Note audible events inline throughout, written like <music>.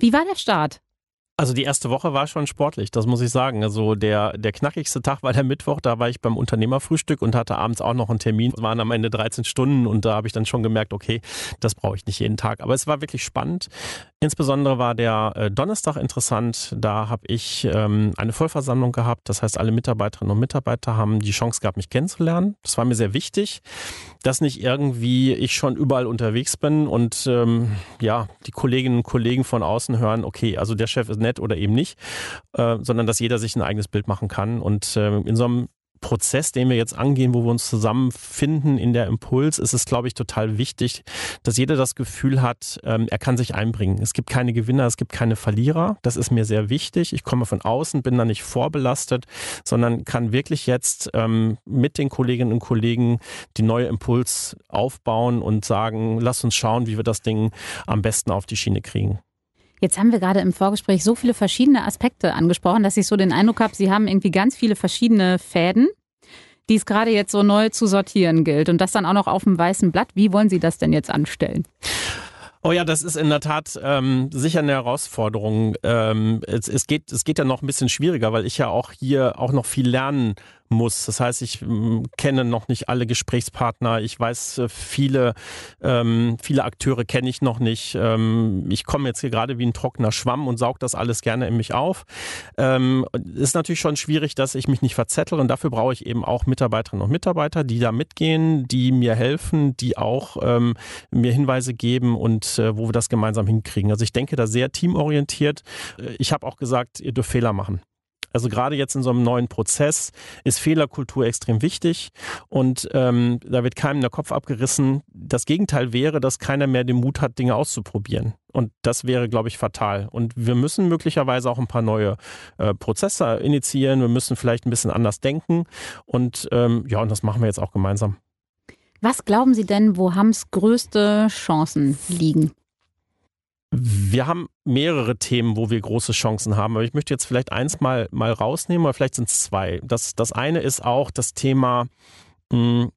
Wie war der Start? Also die erste Woche war schon sportlich, das muss ich sagen. Also der, der knackigste Tag war der Mittwoch, da war ich beim Unternehmerfrühstück und hatte abends auch noch einen Termin. Es waren am Ende 13 Stunden und da habe ich dann schon gemerkt, okay, das brauche ich nicht jeden Tag. Aber es war wirklich spannend. Insbesondere war der äh, Donnerstag interessant. Da habe ich ähm, eine Vollversammlung gehabt. Das heißt, alle Mitarbeiterinnen und Mitarbeiter haben die Chance gehabt, mich kennenzulernen. Das war mir sehr wichtig, dass nicht irgendwie ich schon überall unterwegs bin und ähm, ja, die Kolleginnen und Kollegen von außen hören, okay, also der Chef ist nett nett oder eben nicht, äh, sondern dass jeder sich ein eigenes Bild machen kann. Und äh, in so einem Prozess, den wir jetzt angehen, wo wir uns zusammenfinden in der Impuls, ist es, glaube ich, total wichtig, dass jeder das Gefühl hat, ähm, er kann sich einbringen. Es gibt keine Gewinner, es gibt keine Verlierer. Das ist mir sehr wichtig. Ich komme von außen, bin da nicht vorbelastet, sondern kann wirklich jetzt ähm, mit den Kolleginnen und Kollegen die neue Impuls aufbauen und sagen, lass uns schauen, wie wir das Ding am besten auf die Schiene kriegen. Jetzt haben wir gerade im Vorgespräch so viele verschiedene Aspekte angesprochen, dass ich so den Eindruck habe, Sie haben irgendwie ganz viele verschiedene Fäden, die es gerade jetzt so neu zu sortieren gilt. Und das dann auch noch auf dem weißen Blatt. Wie wollen Sie das denn jetzt anstellen? Oh ja, das ist in der Tat ähm, sicher eine Herausforderung. Ähm, es, es, geht, es geht ja noch ein bisschen schwieriger, weil ich ja auch hier auch noch viel lernen muss. Das heißt, ich ähm, kenne noch nicht alle Gesprächspartner. Ich weiß, äh, viele, ähm, viele Akteure kenne ich noch nicht. Ähm, ich komme jetzt hier gerade wie ein trockener Schwamm und saug das alles gerne in mich auf. Ähm, ist natürlich schon schwierig, dass ich mich nicht verzettel und dafür brauche ich eben auch Mitarbeiterinnen und Mitarbeiter, die da mitgehen, die mir helfen, die auch ähm, mir Hinweise geben und äh, wo wir das gemeinsam hinkriegen. Also ich denke da sehr teamorientiert. Äh, ich habe auch gesagt, ihr dürft Fehler machen. Also gerade jetzt in so einem neuen Prozess ist Fehlerkultur extrem wichtig und ähm, da wird keinem der Kopf abgerissen. Das Gegenteil wäre, dass keiner mehr den Mut hat, Dinge auszuprobieren. Und das wäre, glaube ich, fatal. Und wir müssen möglicherweise auch ein paar neue äh, Prozesse initiieren. Wir müssen vielleicht ein bisschen anders denken. Und ähm, ja, und das machen wir jetzt auch gemeinsam. Was glauben Sie denn, wo Hams größte Chancen liegen? Wir haben mehrere Themen, wo wir große Chancen haben, aber ich möchte jetzt vielleicht eins mal, mal rausnehmen, oder vielleicht sind es zwei. Das, das eine ist auch das Thema mh, hm,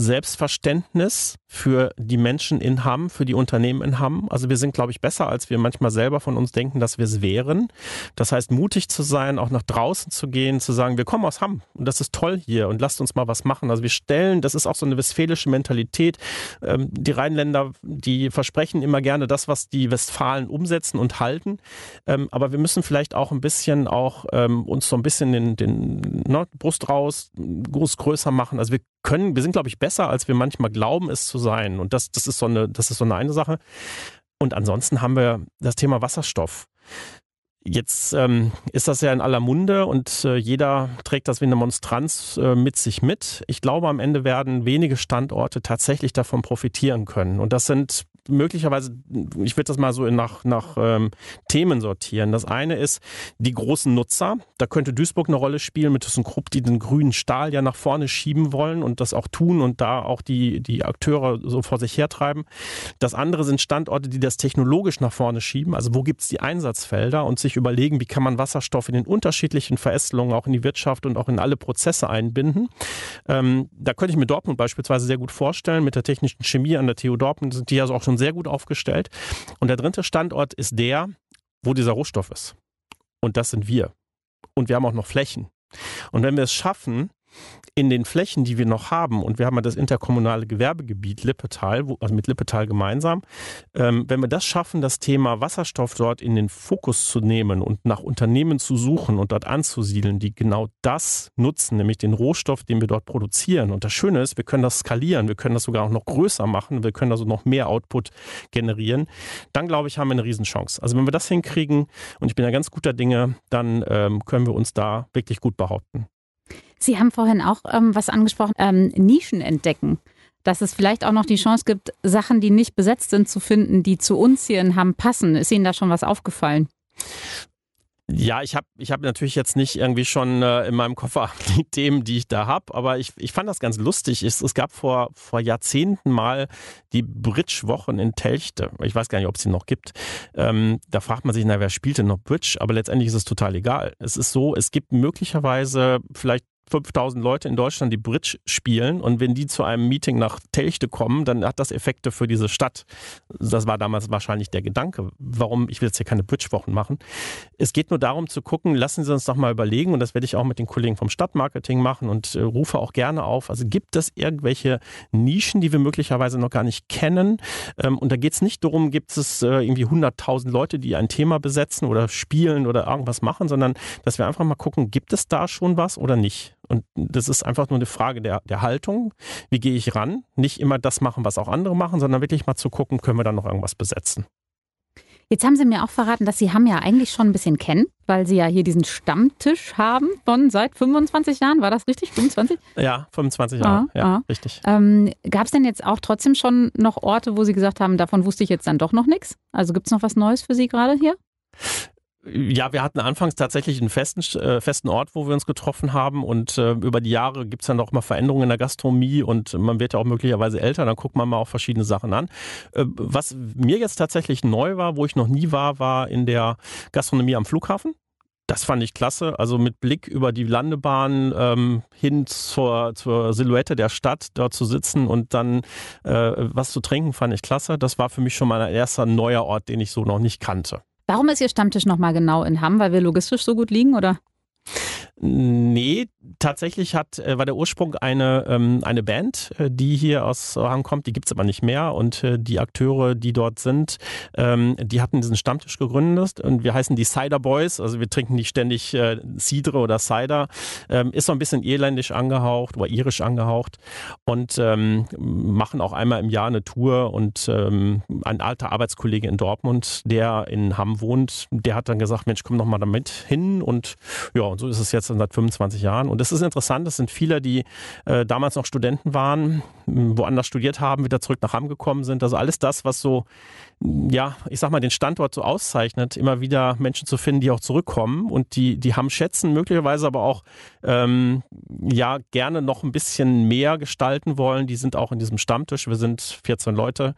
Selbstverständnis für die Menschen in Hamm, für die Unternehmen in Hamm. Also wir sind, glaube ich, besser, als wir manchmal selber von uns denken, dass wir es wären. Das heißt, mutig zu sein, auch nach draußen zu gehen, zu sagen, wir kommen aus Hamm und das ist toll hier und lasst uns mal was machen. Also wir stellen, das ist auch so eine westfälische Mentalität. Ähm, die Rheinländer, die versprechen immer gerne das, was die Westfalen umsetzen und halten. Ähm, aber wir müssen vielleicht auch ein bisschen auch ähm, uns so ein bisschen den, den ne, Brust raus, groß größer machen. Also wir können, wir sind, glaube ich, besser, als wir manchmal glauben, es zu sein. Und das, das ist so eine, das ist so eine, eine Sache. Und ansonsten haben wir das Thema Wasserstoff. Jetzt ähm, ist das ja in aller Munde und äh, jeder trägt das wie eine Monstranz äh, mit sich mit. Ich glaube, am Ende werden wenige Standorte tatsächlich davon profitieren können. Und das sind möglicherweise, ich würde das mal so nach, nach ähm, Themen sortieren. Das eine ist die großen Nutzer. Da könnte Duisburg eine Rolle spielen mit ThyssenKrupp, die den grünen Stahl ja nach vorne schieben wollen und das auch tun und da auch die, die Akteure so vor sich hertreiben. Das andere sind Standorte, die das technologisch nach vorne schieben. Also wo gibt es die Einsatzfelder und sich überlegen, wie kann man Wasserstoff in den unterschiedlichen Verästelungen auch in die Wirtschaft und auch in alle Prozesse einbinden. Ähm, da könnte ich mir Dortmund beispielsweise sehr gut vorstellen mit der technischen Chemie an der TU Dortmund die ja auch schon sehr gut aufgestellt. Und der dritte Standort ist der, wo dieser Rohstoff ist. Und das sind wir. Und wir haben auch noch Flächen. Und wenn wir es schaffen, in den Flächen, die wir noch haben, und wir haben ja das interkommunale Gewerbegebiet Lippetal, also mit Lippetal gemeinsam, ähm, wenn wir das schaffen, das Thema Wasserstoff dort in den Fokus zu nehmen und nach Unternehmen zu suchen und dort anzusiedeln, die genau das nutzen, nämlich den Rohstoff, den wir dort produzieren. Und das Schöne ist, wir können das skalieren, wir können das sogar auch noch größer machen, wir können also noch mehr Output generieren. Dann glaube ich, haben wir eine Riesenchance. Also wenn wir das hinkriegen, und ich bin ja ganz guter Dinge, dann ähm, können wir uns da wirklich gut behaupten. Sie haben vorhin auch ähm, was angesprochen, ähm, Nischen entdecken. Dass es vielleicht auch noch die Chance gibt, Sachen, die nicht besetzt sind, zu finden, die zu uns hier in Hamm passen. Ist Ihnen da schon was aufgefallen? Ja, ich habe ich hab natürlich jetzt nicht irgendwie schon äh, in meinem Koffer <laughs> die Themen, die ich da habe, aber ich, ich fand das ganz lustig. Es, es gab vor, vor Jahrzehnten mal die Bridge-Wochen in Telchte. Ich weiß gar nicht, ob es die noch gibt. Ähm, da fragt man sich, na, wer spielt denn noch Bridge? Aber letztendlich ist es total egal. Es ist so, es gibt möglicherweise vielleicht 5000 Leute in Deutschland, die Bridge spielen und wenn die zu einem Meeting nach Telchte kommen, dann hat das Effekte für diese Stadt. Das war damals wahrscheinlich der Gedanke. Warum? Ich will jetzt hier keine Bridge-Wochen machen. Es geht nur darum zu gucken, lassen Sie uns doch mal überlegen und das werde ich auch mit den Kollegen vom Stadtmarketing machen und äh, rufe auch gerne auf. Also gibt es irgendwelche Nischen, die wir möglicherweise noch gar nicht kennen? Ähm, und da geht es nicht darum, gibt es äh, irgendwie 100.000 Leute, die ein Thema besetzen oder spielen oder irgendwas machen, sondern dass wir einfach mal gucken, gibt es da schon was oder nicht? Und das ist einfach nur eine Frage der, der Haltung. Wie gehe ich ran? Nicht immer das machen, was auch andere machen, sondern wirklich mal zu gucken, können wir da noch irgendwas besetzen. Jetzt haben Sie mir auch verraten, dass Sie Hamm ja eigentlich schon ein bisschen kennen, weil Sie ja hier diesen Stammtisch haben von seit 25 Jahren. War das richtig? 25? Ja, 25 Jahre. Ah, ja, ah. richtig. Ähm, Gab es denn jetzt auch trotzdem schon noch Orte, wo Sie gesagt haben, davon wusste ich jetzt dann doch noch nichts? Also gibt es noch was Neues für Sie gerade hier? Ja, wir hatten anfangs tatsächlich einen festen, äh, festen Ort, wo wir uns getroffen haben und äh, über die Jahre gibt es dann auch mal Veränderungen in der Gastronomie und man wird ja auch möglicherweise älter, dann guckt man mal auch verschiedene Sachen an. Äh, was mir jetzt tatsächlich neu war, wo ich noch nie war, war in der Gastronomie am Flughafen. Das fand ich klasse. Also mit Blick über die Landebahn ähm, hin zur, zur Silhouette der Stadt, dort zu sitzen und dann äh, was zu trinken, fand ich klasse. Das war für mich schon mal ein erster neuer Ort, den ich so noch nicht kannte. Warum ist Ihr Stammtisch nochmal genau in Hamm? Weil wir logistisch so gut liegen, oder? Nee, tatsächlich hat, äh, war der Ursprung eine, ähm, eine Band, äh, die hier aus Hang kommt, die gibt's aber nicht mehr. Und äh, die Akteure, die dort sind, ähm, die hatten diesen Stammtisch gegründet und wir heißen die Cider Boys, also wir trinken nicht ständig äh, Cidre oder Cider, ähm, ist so ein bisschen irländisch angehaucht oder irisch angehaucht und machen auch einmal im Jahr eine Tour. Und ein alter Arbeitskollege in Dortmund, der in Hamm wohnt, der hat dann gesagt, Mensch, komm doch mal damit hin. Und ja, und so ist es jetzt seit 25 Jahren. Und das ist interessant, das sind viele, die äh, damals noch Studenten waren, woanders studiert haben, wieder zurück nach Hamm gekommen sind. Also alles das, was so, ja, ich sag mal, den Standort so auszeichnet, immer wieder Menschen zu finden, die auch zurückkommen und die, die Hamm schätzen, möglicherweise aber auch, ähm, ja, gerne noch ein bisschen mehr gestalten wollen. Die sind auch in diesem Stammtisch. Wir sind 14 Leute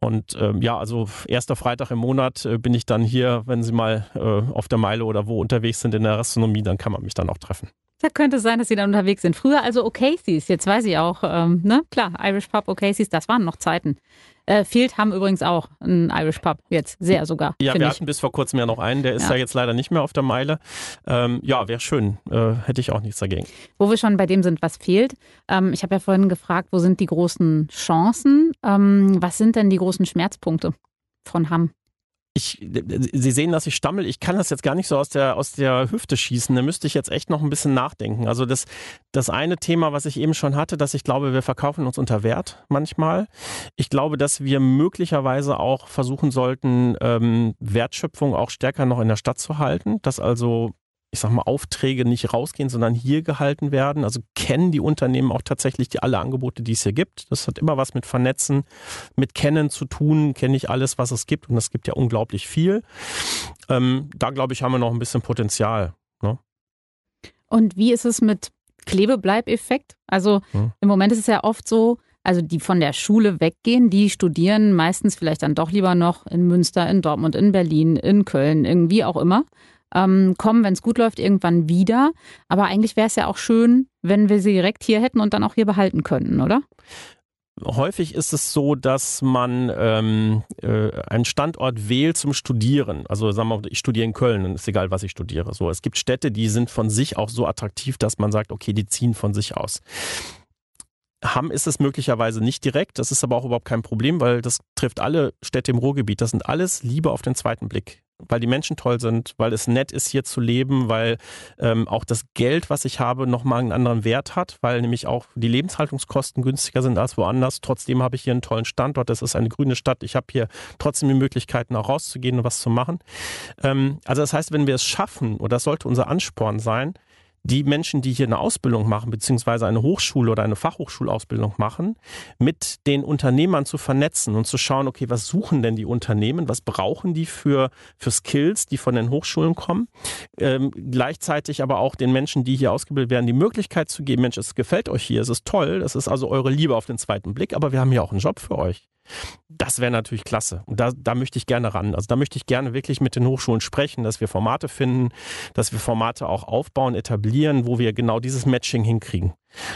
und ähm, ja, also erster Freitag im Monat äh, bin ich dann hier, wenn Sie mal äh, auf der Meile oder wo unterwegs sind in der Gastronomie, dann kann man mich dann auch treffen. Da könnte es sein, dass Sie dann unterwegs sind. Früher also O'Casey's, jetzt weiß ich auch, ähm, ne? Klar, Irish Pub, O'Casey's, das waren noch Zeiten. Äh, Field haben übrigens auch einen Irish Pub, jetzt sehr sogar. Ja, wir ich. hatten bis vor kurzem ja noch einen, der ist ja, ja jetzt leider nicht mehr auf der Meile. Ähm, ja, wäre schön, äh, hätte ich auch nichts dagegen. Wo wir schon bei dem sind, was fehlt. Ähm, ich habe ja vorhin gefragt, wo sind die großen Chancen? Ähm, was sind denn die großen Schmerzpunkte von Hamm? Ich, Sie sehen, dass ich stammel. Ich kann das jetzt gar nicht so aus der, aus der Hüfte schießen. Da müsste ich jetzt echt noch ein bisschen nachdenken. Also das, das eine Thema, was ich eben schon hatte, dass ich glaube, wir verkaufen uns unter Wert manchmal. Ich glaube, dass wir möglicherweise auch versuchen sollten, ähm, Wertschöpfung auch stärker noch in der Stadt zu halten. Dass also ich sag mal, Aufträge nicht rausgehen, sondern hier gehalten werden. Also kennen die Unternehmen auch tatsächlich die alle Angebote, die es hier gibt. Das hat immer was mit Vernetzen, mit Kennen zu tun. Kenne ich alles, was es gibt und es gibt ja unglaublich viel. Ähm, da glaube ich, haben wir noch ein bisschen Potenzial. Ne? Und wie ist es mit Klebebleibeffekt? Also hm. im Moment ist es ja oft so, also die von der Schule weggehen, die studieren meistens vielleicht dann doch lieber noch in Münster, in Dortmund, in Berlin, in Köln, irgendwie auch immer ähm, kommen, wenn es gut läuft, irgendwann wieder. Aber eigentlich wäre es ja auch schön, wenn wir sie direkt hier hätten und dann auch hier behalten könnten, oder? Häufig ist es so, dass man ähm, äh, einen Standort wählt zum Studieren. Also sagen wir mal, ich studiere in Köln, dann ist egal, was ich studiere. So, es gibt Städte, die sind von sich auch so attraktiv, dass man sagt, okay, die ziehen von sich aus. Hamm ist es möglicherweise nicht direkt, das ist aber auch überhaupt kein Problem, weil das trifft alle Städte im Ruhrgebiet. Das sind alles Liebe auf den zweiten Blick weil die Menschen toll sind, weil es nett ist, hier zu leben, weil ähm, auch das Geld, was ich habe, nochmal einen anderen Wert hat, weil nämlich auch die Lebenshaltungskosten günstiger sind als woanders. Trotzdem habe ich hier einen tollen Standort. Das ist eine grüne Stadt. Ich habe hier trotzdem die Möglichkeiten, auch rauszugehen und was zu machen. Ähm, also das heißt, wenn wir es schaffen, und das sollte unser Ansporn sein, die Menschen, die hier eine Ausbildung machen, beziehungsweise eine Hochschule oder eine Fachhochschulausbildung machen, mit den Unternehmern zu vernetzen und zu schauen, okay, was suchen denn die Unternehmen, was brauchen die für, für Skills, die von den Hochschulen kommen. Ähm, gleichzeitig aber auch den Menschen, die hier ausgebildet werden, die Möglichkeit zu geben, Mensch, es gefällt euch hier, es ist toll, es ist also eure Liebe auf den zweiten Blick, aber wir haben hier auch einen Job für euch. Das wäre natürlich klasse. Und da, da möchte ich gerne ran. Also da möchte ich gerne wirklich mit den Hochschulen sprechen, dass wir Formate finden, dass wir Formate auch aufbauen, etablieren, wo wir genau dieses Matching hinkriegen.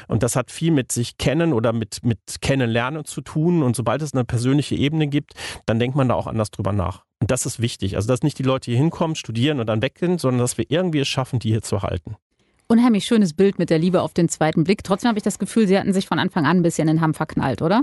Und das hat viel mit sich kennen oder mit, mit kennenlernen zu tun. Und sobald es eine persönliche Ebene gibt, dann denkt man da auch anders drüber nach. Und das ist wichtig. Also, dass nicht die Leute hier hinkommen, studieren und dann weggehen, sondern dass wir irgendwie es schaffen, die hier zu halten. Unheimlich schönes Bild mit der Liebe auf den zweiten Blick. Trotzdem habe ich das Gefühl, Sie hatten sich von Anfang an ein bisschen in den Hamm verknallt, oder?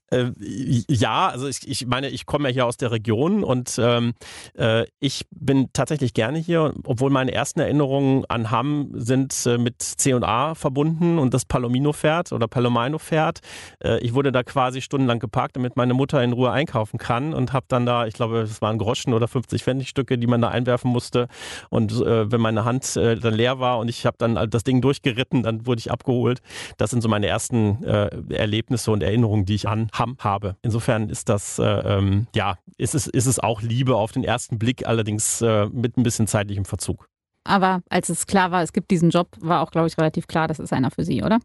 Äh, ja, also ich, ich meine, ich komme ja hier aus der Region und ähm, äh, ich bin tatsächlich gerne hier, obwohl meine ersten Erinnerungen an Hamm sind äh, mit C&A verbunden und das Palomino-Pferd oder Palomino-Pferd. Äh, ich wurde da quasi stundenlang geparkt, damit meine Mutter in Ruhe einkaufen kann und habe dann da, ich glaube, es waren Groschen oder 50 Pfennigstücke, die man da einwerfen musste und äh, wenn meine Hand äh, dann leer war und ich habe dann das Ding durchgeritten, dann wurde ich abgeholt. Das sind so meine ersten Erlebnisse und Erinnerungen, die ich an habe. Insofern ist das, äh, ähm, ja, ist es, ist es auch Liebe auf den ersten Blick, allerdings äh, mit ein bisschen zeitlichem Verzug. Aber als es klar war, es gibt diesen Job, war auch, glaube ich, relativ klar, das ist einer für Sie, oder?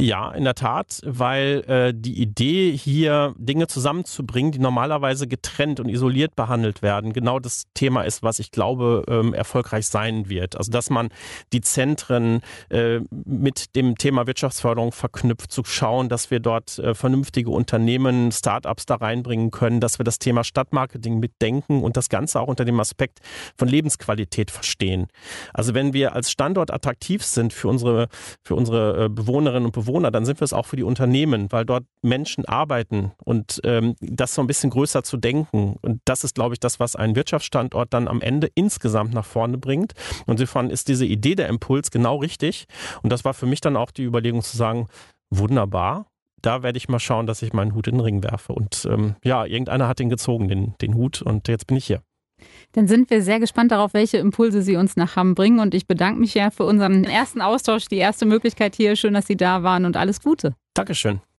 Ja, in der Tat, weil äh, die Idee hier Dinge zusammenzubringen, die normalerweise getrennt und isoliert behandelt werden, genau das Thema ist, was ich glaube ähm, erfolgreich sein wird. Also dass man die Zentren äh, mit dem Thema Wirtschaftsförderung verknüpft, zu schauen, dass wir dort äh, vernünftige Unternehmen, Startups da reinbringen können, dass wir das Thema Stadtmarketing mitdenken und das Ganze auch unter dem Aspekt von Lebensqualität verstehen. Also wenn wir als Standort attraktiv sind für unsere für unsere äh, Bewohnerinnen und Bewohner Bewohner, dann sind wir es auch für die Unternehmen, weil dort Menschen arbeiten und ähm, das so ein bisschen größer zu denken. Und das ist, glaube ich, das, was einen Wirtschaftsstandort dann am Ende insgesamt nach vorne bringt. Und insofern ist diese Idee der Impuls genau richtig. Und das war für mich dann auch die Überlegung zu sagen, wunderbar, da werde ich mal schauen, dass ich meinen Hut in den Ring werfe. Und ähm, ja, irgendeiner hat den gezogen, den, den Hut, und jetzt bin ich hier. Dann sind wir sehr gespannt darauf, welche Impulse Sie uns nach Hamm bringen. Und ich bedanke mich ja für unseren ersten Austausch, die erste Möglichkeit hier. Schön, dass Sie da waren und alles Gute. Dankeschön.